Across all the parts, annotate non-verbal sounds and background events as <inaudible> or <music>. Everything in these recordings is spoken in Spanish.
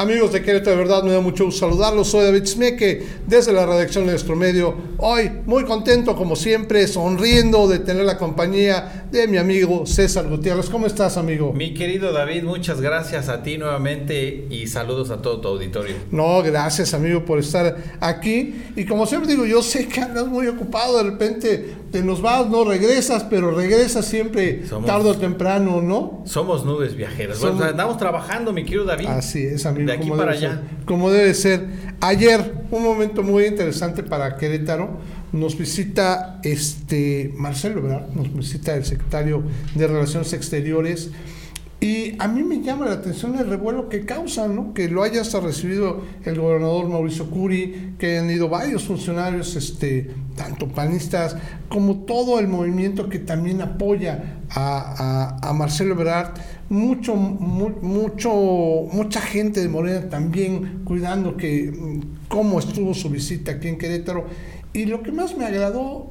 Amigos de Querétaro, de verdad me da mucho gusto saludarlos. Soy David Smeke desde la redacción de nuestro medio. Hoy muy contento, como siempre, sonriendo de tener la compañía de mi amigo César Gutiérrez. ¿Cómo estás, amigo? Mi querido David, muchas gracias a ti nuevamente y saludos a todo tu auditorio. No, gracias, amigo, por estar aquí. Y como siempre digo, yo sé que andas muy ocupado, de repente te nos vas, no regresas, pero regresas siempre tarde o temprano, ¿no? Somos nubes viajeras. Bueno, andamos trabajando, mi querido David. Así es, amigo de aquí para allá. como debe ser. Ayer, un momento muy interesante para Querétaro, nos visita este Marcelo, ¿verdad? Nos visita el secretario de Relaciones Exteriores. Y a mí me llama la atención el revuelo que causa, ¿no? Que lo haya hasta recibido el gobernador Mauricio Curi, que hayan ido varios funcionarios, este, tanto panistas, como todo el movimiento que también apoya a, a, Marcelo Ebrard mucho, mucho, mucha gente de Morena también cuidando que mm, cómo estuvo su visita aquí en Querétaro. Y lo que más me agradó,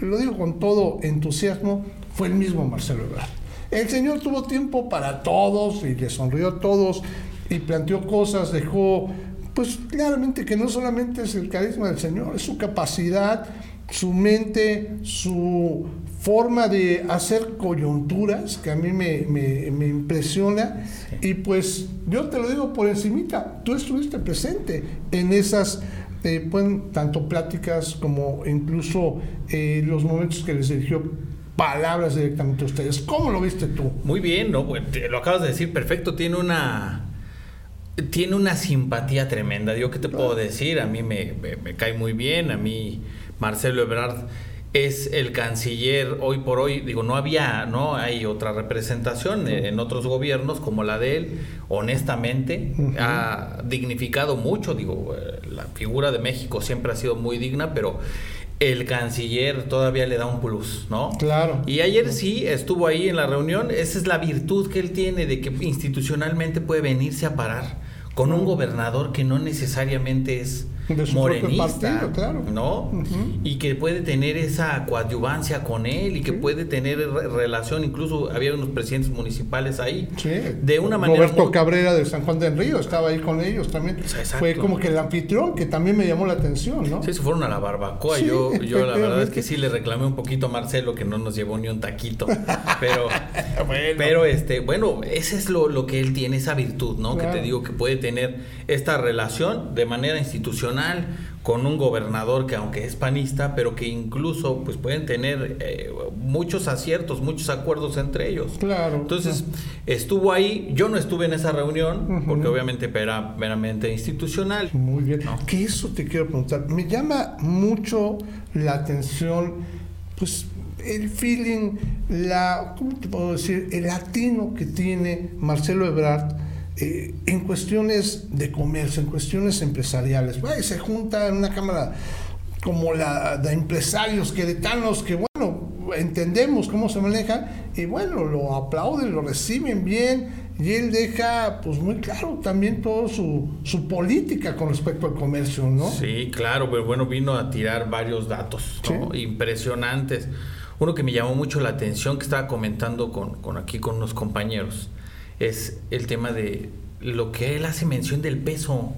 lo digo con todo entusiasmo, fue el mismo Marcelo Ebrard. El señor tuvo tiempo para todos y le sonrió a todos y planteó cosas, dejó, pues claramente que no solamente es el carisma del señor, es su capacidad, su mente, su forma de hacer coyunturas que a mí me, me, impresiona y pues yo te lo digo por encimita, tú estuviste presente en esas eh, tanto pláticas como incluso eh, los momentos que les dirigió palabras directamente a ustedes. ¿Cómo lo viste tú? Muy bien, ¿no? lo acabas de decir perfecto, tiene una tiene una simpatía tremenda. Yo qué te puedo decir, a mí me, me, cae muy bien, a mí Marcelo Ebrard es el canciller hoy por hoy, digo, no había, no hay otra representación en otros gobiernos como la de él, honestamente, ha dignificado mucho, digo, eh, la figura de México siempre ha sido muy digna, pero el canciller todavía le da un plus, ¿no? Claro. Y ayer sí estuvo ahí en la reunión, esa es la virtud que él tiene de que institucionalmente puede venirse a parar con un gobernador que no necesariamente es morenista, claro. ¿no? Y que puede tener esa coadyuvancia con él y que puede tener relación, incluso había unos presidentes municipales ahí. Sí. De una manera. Roberto Cabrera de San Juan del Río estaba ahí con ellos también. Fue como que el anfitrión que también me llamó la atención, ¿no? Sí, se fueron a la barbacoa. yo, yo la verdad es que sí le reclamé un poquito a Marcelo que no nos llevó ni un taquito. <laughs> Pero, pero este, bueno, ese es lo, lo que él tiene, esa virtud, ¿no? Que te digo que puede tener esta relación de manera institucional con un gobernador que aunque es panista, pero que incluso pues pueden tener eh, muchos aciertos, muchos acuerdos entre ellos. Claro. Entonces, estuvo ahí, yo no estuve en esa reunión, porque obviamente era meramente institucional. Muy bien. Que eso te quiero preguntar. Me llama mucho la atención, pues el feeling, la, ¿cómo te puedo decir? El latino que tiene Marcelo Ebrard eh, en cuestiones de comercio, en cuestiones empresariales. se junta en una cámara como la de empresarios queretanos que, bueno, entendemos cómo se manejan y, bueno, lo aplauden, lo reciben bien y él deja, pues, muy claro también toda su, su política con respecto al comercio, ¿no? Sí, claro, pero bueno, vino a tirar varios datos impresionantes. Uno que me llamó mucho la atención, que estaba comentando con, con aquí con unos compañeros es el tema de lo que él hace mención del peso.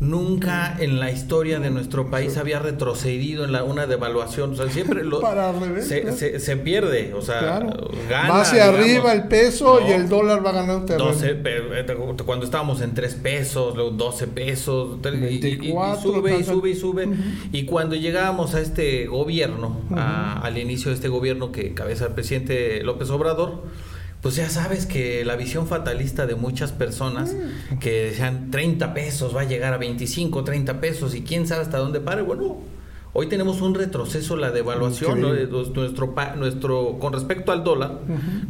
Nunca en la historia de nuestro país había retrocedido en la, una devaluación. O sea, siempre lo, <laughs> se, se, pierde. O sea, gana. Va hacia arriba el peso y el dólar va ganando 12, eh, Cuando estábamos en 3 pesos, luego 12 pesos, y, sube y sube y sube. Y cuando llegábamos a este gobierno, al inicio de este gobierno que cabeza el presidente López Obrador, pues ya sabes que la visión fatalista de muchas personas mm. que decían 30 pesos va a llegar a 25, 30 pesos y quién sabe hasta dónde pare, bueno, Hoy tenemos un retroceso, la devaluación, nuestro, nuestro, con respecto al dólar,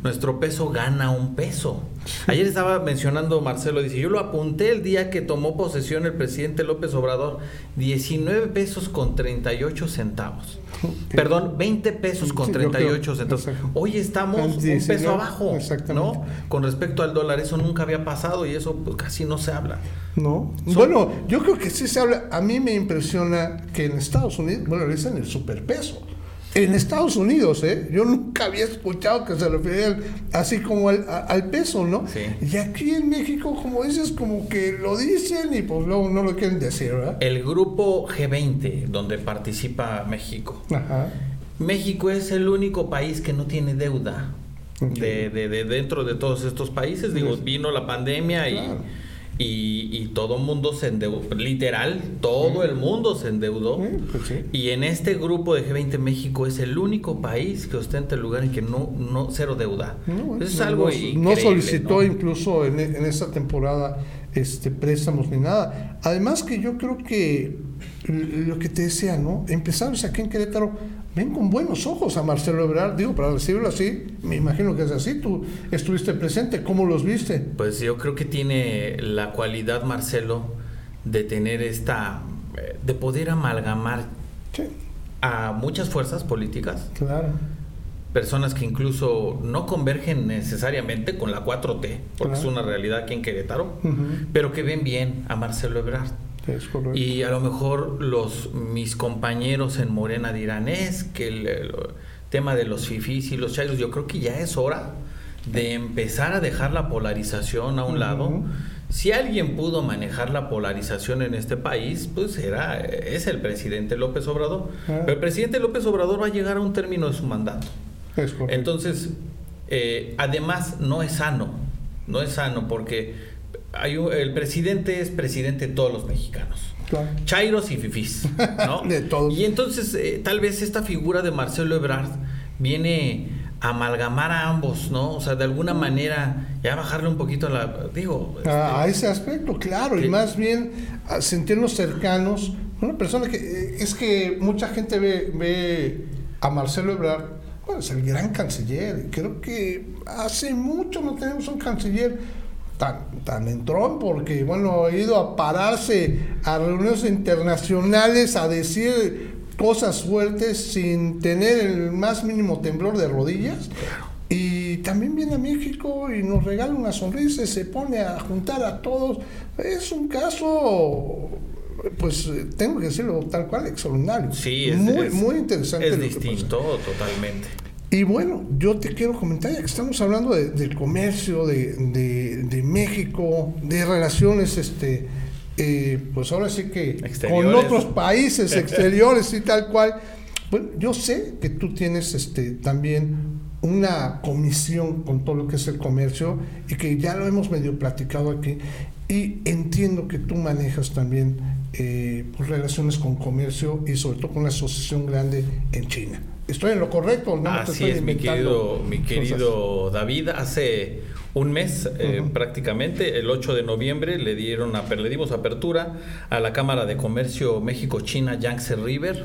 nuestro peso gana un peso. Ayer estaba mencionando Marcelo, dice, yo lo apunté el día que tomó posesión el presidente López Obrador, 19 pesos con 38 centavos. Perdón, 20 pesos con 38 centavos. Hoy estamos un peso abajo, ¿no? Con respecto al dólar, eso nunca había pasado y eso pues, casi no se habla. No. bueno, yo creo que sí se habla. A mí me impresiona que en Estados Unidos, bueno, le dicen el superpeso. En Estados Unidos, ¿eh? Yo nunca había escuchado que se referían así como al, peso, ¿no? Y aquí en México, como dices, como que lo dicen y pues luego no lo quieren decir, ¿verdad? El grupo G20, donde participa México. Ajá. México es el único país que no tiene deuda. De, de, dentro de todos estos países, digo, vino la pandemia y y, todo el mundo se endeudó, literal, todo el mundo se endeudó. Pues y en este grupo de G20 México es el único país que ostenta el lugar en que no, no cero deuda. es algo no, solicitó incluso en, en esta temporada este préstamos ni nada. Además que yo creo que lo que te decía, ¿no? Empresarios aquí en Querétaro ven con buenos ojos a Marcelo Ebrard, digo, para decirlo así, me imagino que es así, tú estuviste presente, ¿cómo los viste? Pues yo creo que tiene la cualidad, Marcelo, de tener esta, eh, de poder amalgamar a muchas fuerzas políticas. Claro. Personas que incluso no convergen necesariamente con la 4T, porque es una realidad aquí en Querétaro, pero que ven bien a Marcelo Ebrard y a lo mejor los mis compañeros en Morena dirán, es que el, tema de los fifís y los chairos, yo creo que ya es hora de empezar a dejar la polarización a un lado. Si alguien pudo manejar la polarización en este país, pues era, es el presidente López Obrador. Ah. Pero el presidente López Obrador va a llegar a un término de su mandato. Entonces, eh, además, no es sano. No es sano porque el presidente es presidente de todos los mexicanos. Chairos y fifís, ¿no? <laughs> de todos. Y entonces, eh, tal vez esta figura de Marcelo Ebrard viene a amalgamar a ambos, ¿no? O sea, de alguna manera, ya bajarle un poquito a la. Digo. a este, ese aspecto, claro, y más bien a sentirnos cercanos. Una persona que. Eh, es que mucha gente ve, ve a Marcelo Ebrard, bueno, es el gran canciller. Creo que hace mucho no tenemos un canciller tan, tan entrón porque, bueno, ha ido a pararse a reuniones internacionales a decir cosas fuertes sin tener el más mínimo temblor de rodillas. Y también viene a México y nos regala una sonrisa, se pone a juntar a todos. Es un caso, pues tengo que decirlo tal cual, extraordinario. Sí, es muy, muy interesante. Es distinto totalmente. Y bueno, yo te quiero comentar, ya que estamos hablando del comercio, de, México, de relaciones, este, eh, pues ahora sí que con otros países <laughs> exteriores y tal cual. Bueno, yo sé que tú tienes este, también una comisión con todo lo que es el comercio y que ya lo hemos medio platicado aquí. Y entiendo que tú manejas también eh, pues, relaciones con comercio y sobre todo con la asociación grande en China. ¿Estoy en lo correcto? No Así es, mi querido, mi querido David. Hace un mes eh, prácticamente, el 8 de noviembre, le, dieron le dimos apertura a la Cámara de Comercio México-China Yangtze River.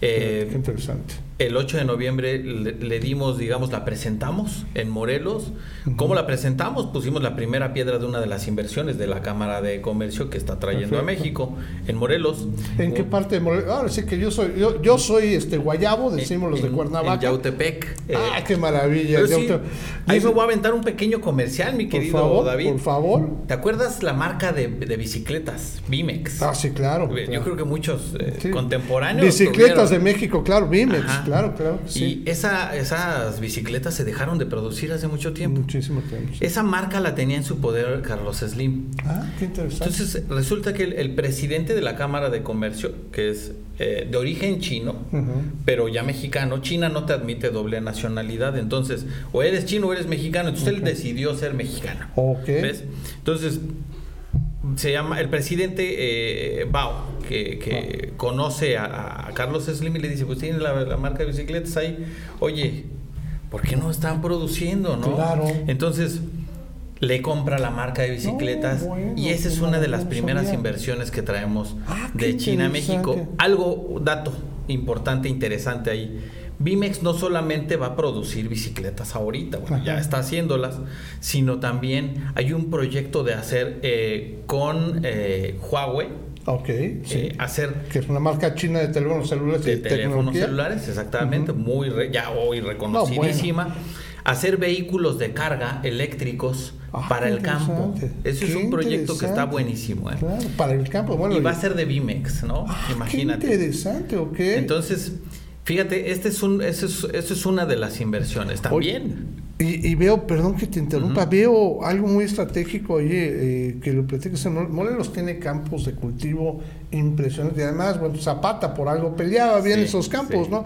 Eh, Qué interesante. El 8 de noviembre le, dimos, digamos, la presentamos en Morelos. ¿Cómo la presentamos? Pusimos la primera piedra de una de las inversiones de la Cámara de Comercio que está trayendo a México, en Morelos. ¿En qué parte de Morelos? Ahora sí que yo soy, yo, yo soy este Guayabo, decimos los de Cuernavaca. En Yautepec. ah, eh, qué maravilla. ahí me voy a aventar un pequeño comercial, mi querido David. Por favor. ¿Te acuerdas la marca de, bicicletas? Bimex. Ah, sí, claro. Yo creo que muchos eh, contemporáneos. Bicicletas de México, claro, Bimex. Claro, claro. Y esa, esas bicicletas se dejaron de producir hace mucho tiempo. Muchísimo tiempo. Esa marca la tenía en su poder Carlos Slim. Ah, qué interesante. Entonces, resulta que el, presidente de la Cámara de Comercio, que es eh, de origen chino, pero ya mexicano, China no te admite doble nacionalidad. Entonces, o eres chino o eres mexicano. Entonces, él decidió ser mexicano. Ok. ¿Ves? Entonces, se llama el presidente eh, Bao, que, conoce a, Carlos Slim y le dice, pues tiene la, marca de bicicletas ahí, oye, ¿por qué no están produciendo? ¿no? Claro. Entonces le compra la marca de bicicletas y esa es una de las primeras inversiones que traemos ah, de China a México. Algo, dato importante, interesante ahí Bimex no solamente va a producir bicicletas ahorita, bueno, ya está haciéndolas, sino también hay un proyecto de hacer eh, con eh, Huawei. Ok, sí. Eh, hacer. Que es una marca china de teléfonos celulares. De teléfonos celulares, exactamente, muy, ya hoy reconocidísima. Hacer vehículos de carga eléctricos ah, para el campo. Ese es un proyecto que está buenísimo. Claro, para el campo, bueno. Y va a ser de Bimex, ¿no? Ah, Imagínate. Qué interesante, ok. Entonces Fíjate, este es un, es, es una de las inversiones también. Y, veo, perdón que te interrumpa, veo algo muy estratégico, oye, eh, que lo platicas, Morelos tiene campos de cultivo impresionantes, y además, bueno, Zapata por algo peleaba bien esos campos, ¿no?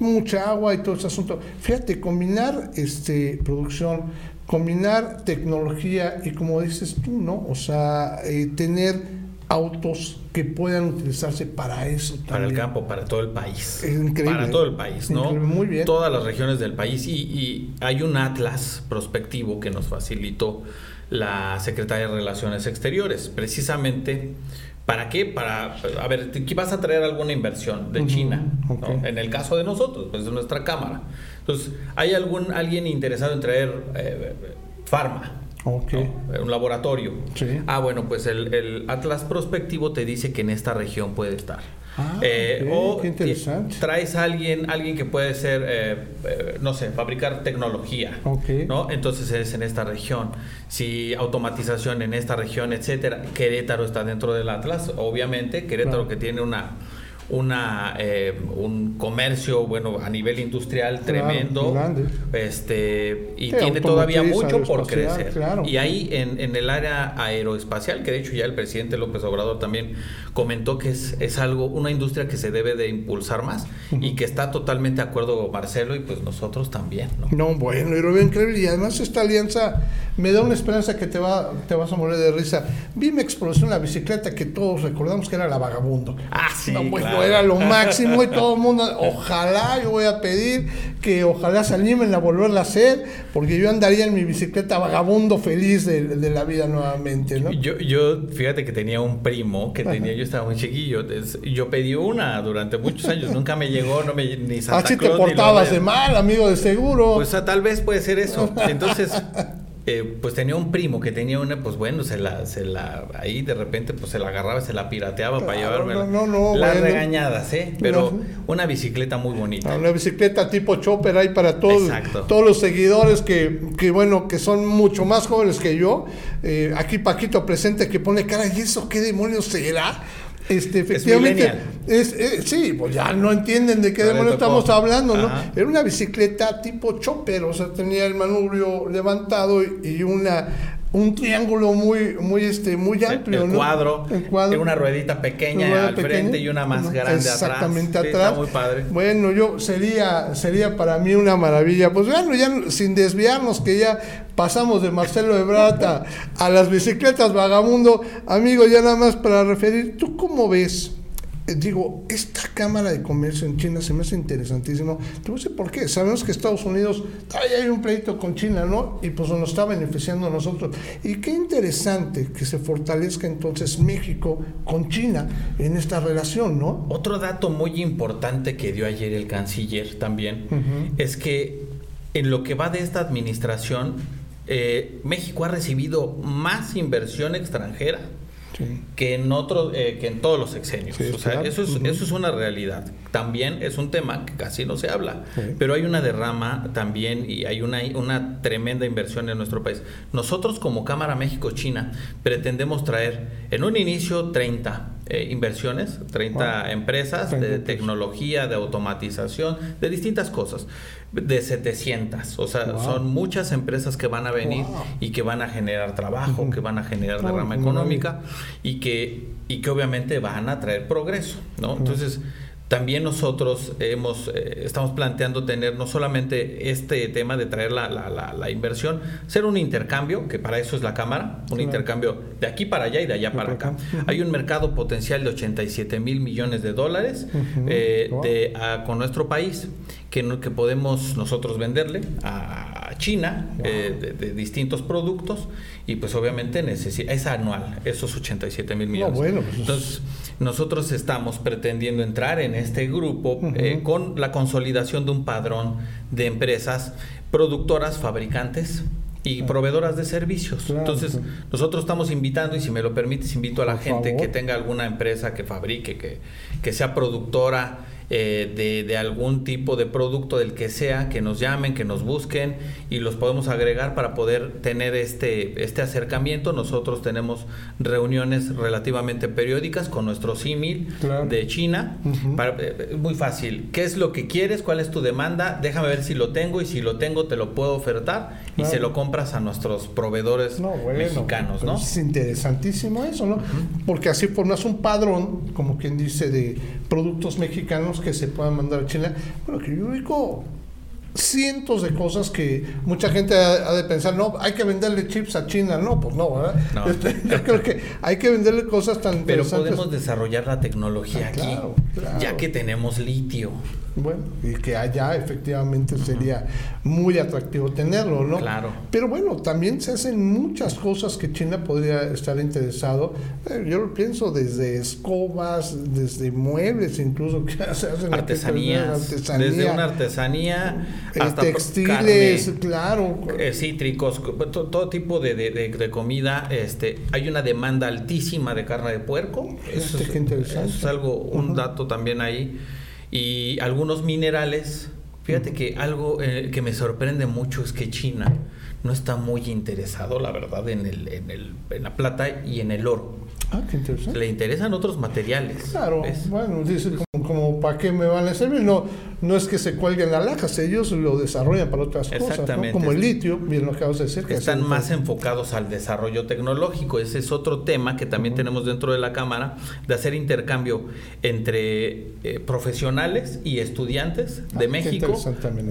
Mucha agua y todo ese asunto. Fíjate, combinar este producción, combinar tecnología y como dices tú, ¿no? O sea, eh, tener autos que puedan utilizarse para eso. Para el campo, para todo el país. increíble. Para todo el país, ¿no? Muy bien. Todas las regiones del país. Y, hay un atlas prospectivo que nos facilitó la Secretaría de Relaciones Exteriores, precisamente. ¿Para qué? Para, a ver, vas a traer alguna inversión de China, en el caso de nosotros, pues de nuestra Cámara. Entonces, ¿hay algún alguien interesado en traer eh, farma? Un laboratorio. Ah, bueno, pues el, Atlas Prospectivo te dice que en esta región puede estar. Ah, eh, o qué interesante. traes a alguien, alguien que puede ser, eh, eh, no sé, fabricar tecnología, ¿no? Entonces es en esta región. Si automatización en esta región, etcétera. Querétaro está dentro del Atlas, obviamente. Querétaro que tiene una una eh, un comercio bueno a nivel industrial tremendo este y tiene todavía mucho por crecer. y ahí en, en, el área aeroespacial que de hecho ya el presidente López Obrador también comentó que es, es algo una industria que se debe de impulsar más y que está totalmente de acuerdo Marcelo y pues nosotros también no, no bueno y lo veo increíble. Y además esta alianza me da una esperanza que te va te vas a morir de risa. Vi mi explosión la bicicleta que todos recordamos que era la vagabundo. Ah sí era lo máximo y todo el mundo, ojalá, yo voy a pedir que ojalá se animen a volverla a hacer, porque yo andaría en mi bicicleta vagabundo feliz de, la vida nuevamente, ¿no? Yo, yo, fíjate que tenía un primo que tenía, yo estaba muy chiquillo, yo pedí una durante muchos años, nunca me llegó, no me, ni Santa Así te portabas de mal, amigo, de seguro. Pues tal vez puede ser eso. <laughs> Entonces, eh, pues tenía un primo que tenía una, pues bueno, se la, se la, ahí de repente pues se la agarraba, se la pirateaba para llevarme no, no, las regañadas, ¿eh? Pero una bicicleta muy bonita. Una bicicleta tipo chopper ahí para todos, todos los seguidores que, que, bueno, que son mucho más jóvenes que yo. Eh, aquí Paquito presente que pone cara, ¿y eso qué demonios será? Este, efectivamente, es, eh, sí, pues ya no entienden de qué demonios estamos hablando, ¿no? Era una bicicleta tipo chopper, o sea, tenía el manubrio levantado y una un triángulo muy muy este muy amplio el, cuadro, el cuadro. una ruedita pequeña al frente y una más grande exactamente atrás, muy padre. Bueno yo sería sería para mí una maravilla. Pues bueno ya sin desviarnos que ya pasamos de Marcelo Ebrata a las bicicletas vagamundo amigo ya nada más para referir tú cómo ves digo, esta Cámara de Comercio en China se me hace interesantísimo. Te sé por qué. Sabemos que Estados Unidos, hay un pleito con China, ¿no? Y pues nos está beneficiando a nosotros. Y qué interesante que se fortalezca entonces México con China en esta relación, ¿no? Otro dato muy importante que dio ayer el canciller también es que en lo que va de esta administración, eh, México ha recibido más inversión extranjera que en otros eh, que en todos los sexenios. o sea, eso, es, eso es una realidad. También es un tema que casi no se habla, pero hay una derrama también y hay una, una tremenda inversión en nuestro país. Nosotros como Cámara México-China pretendemos traer en un inicio 30 eh, inversiones, 30 empresas de tecnología, de automatización, de distintas cosas de 700. O sea, son muchas empresas que van a venir y que van a generar trabajo, que van a generar derrama económica y que, y que obviamente van a traer progreso, ¿no? Entonces, también nosotros hemos, eh, estamos planteando tener no solamente este tema de traer la, la, la, inversión, ser un intercambio, que para eso es la Cámara, un intercambio de aquí para allá y de allá para acá. Hay un mercado potencial de 87 mil millones de dólares eh, de, con nuestro país que, que podemos nosotros venderle a China eh, de, distintos productos y pues obviamente necesita, es anual, esos 87 mil millones. bueno, pues, Entonces, nosotros estamos pretendiendo entrar en este grupo eh, con la consolidación de un padrón de empresas productoras, fabricantes, y proveedoras de servicios. Entonces, nosotros estamos invitando, y si me lo permites, invito a la gente que tenga alguna empresa que fabrique, que, que sea productora eh, de, algún tipo de producto del que sea, que nos llamen, que nos busquen y los podemos agregar para poder tener este, este acercamiento. Nosotros tenemos reuniones relativamente periódicas con nuestro símil de China. Eh, muy fácil. ¿Qué es lo que quieres? ¿Cuál es tu demanda? Déjame ver si lo tengo y si lo tengo te lo puedo ofertar y se lo compras a nuestros proveedores mexicanos, ¿no? Es interesantísimo eso, ¿no? Porque así formas un padrón, como quien dice, de productos mexicanos que se puedan mandar a China. Bueno, que yo ubico cientos de cosas que mucha gente ha, de pensar, no, hay que venderle chips a China, no, pues no, ¿verdad? <laughs> Este, yo creo que hay que venderle cosas tan Pero podemos desarrollar la tecnología ah, aquí, ya que tenemos litio. Bueno, y que allá efectivamente sería muy atractivo tenerlo, ¿no? Claro. Pero bueno, también se hacen muchas cosas que China podría estar interesado. Eh, yo lo pienso desde escobas, desde muebles, incluso que <laughs> se hacen artesanías, desde una artesanía eh, hasta textiles, claro, eh, cítricos, todo, tipo de, de, comida. Este, hay una demanda altísima de carne de puerco. Eso, es, eso es algo, un dato también ahí y algunos minerales. Fíjate que algo eh, que me sorprende mucho es que China no está muy interesado, la verdad, en, el, en, el, en la plata y en el oro. Ah, qué interesante. Le interesan otros materiales. Claro, bueno, dice como, como para qué me van a servir. No, no es que se cuelguen las lajas, ellos lo desarrollan para otras cosas, como el litio, bien lo acabas de decir. Que Están más enfocados al desarrollo tecnológico. Ese es otro tema que también tenemos dentro de la Cámara, de hacer intercambio entre eh, profesionales y estudiantes de ah, México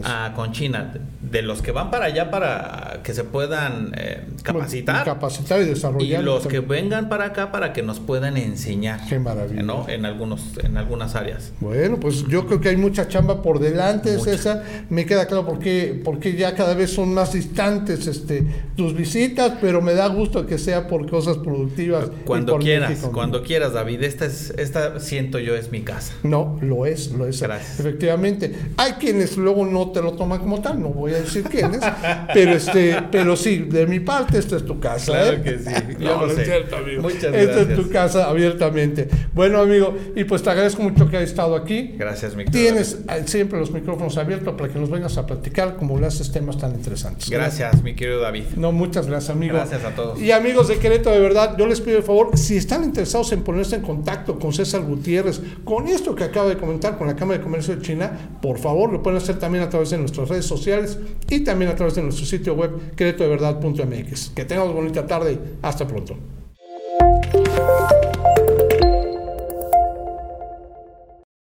a, con China, de los que van para allá para que se puedan eh, capacitar. Capacitar y desarrollar. Y los que vengan para acá para que nos puedan enseñar. Qué maravilla. ¿no? En, algunos, en algunas áreas. Bueno, pues yo creo que hay mucha chamba por delante, César. Me queda claro por qué, porque ya cada vez son más distantes este, tus visitas, pero me da gusto que sea por cosas productivas. Cuando quieras, cuando quieras, David. Esta, es, esta siento yo es mi casa. No, lo es, lo es. Gracias. Efectivamente. Hay quienes luego no te lo toman como tal, no voy a decir quiénes, <laughs> pero, este, pero sí, de mi parte, esta es tu casa. Claro ¿eh? que sí. <laughs> no, es cierto, amigo. Muchas gracias. Esta es tu casa abiertamente. Bueno, amigo, y pues te agradezco mucho que hayas estado aquí. Gracias, mi Tienes siempre los micrófonos abiertos para que nos vengas a platicar como lo haces temas tan interesantes. Gracias, mi querido David. No, muchas gracias, amigo. Gracias a todos. Y amigos de Querétaro, de verdad, yo les pido el favor, si están interesados en ponerse en contacto con César Gutiérrez, con esto que acaba de comentar con la Cámara de Comercio de China, por favor, lo pueden hacer también a través de nuestras redes sociales y también a través de nuestro sitio web queretodeverdad.mx. Que tengamos bonita tarde. Hasta pronto.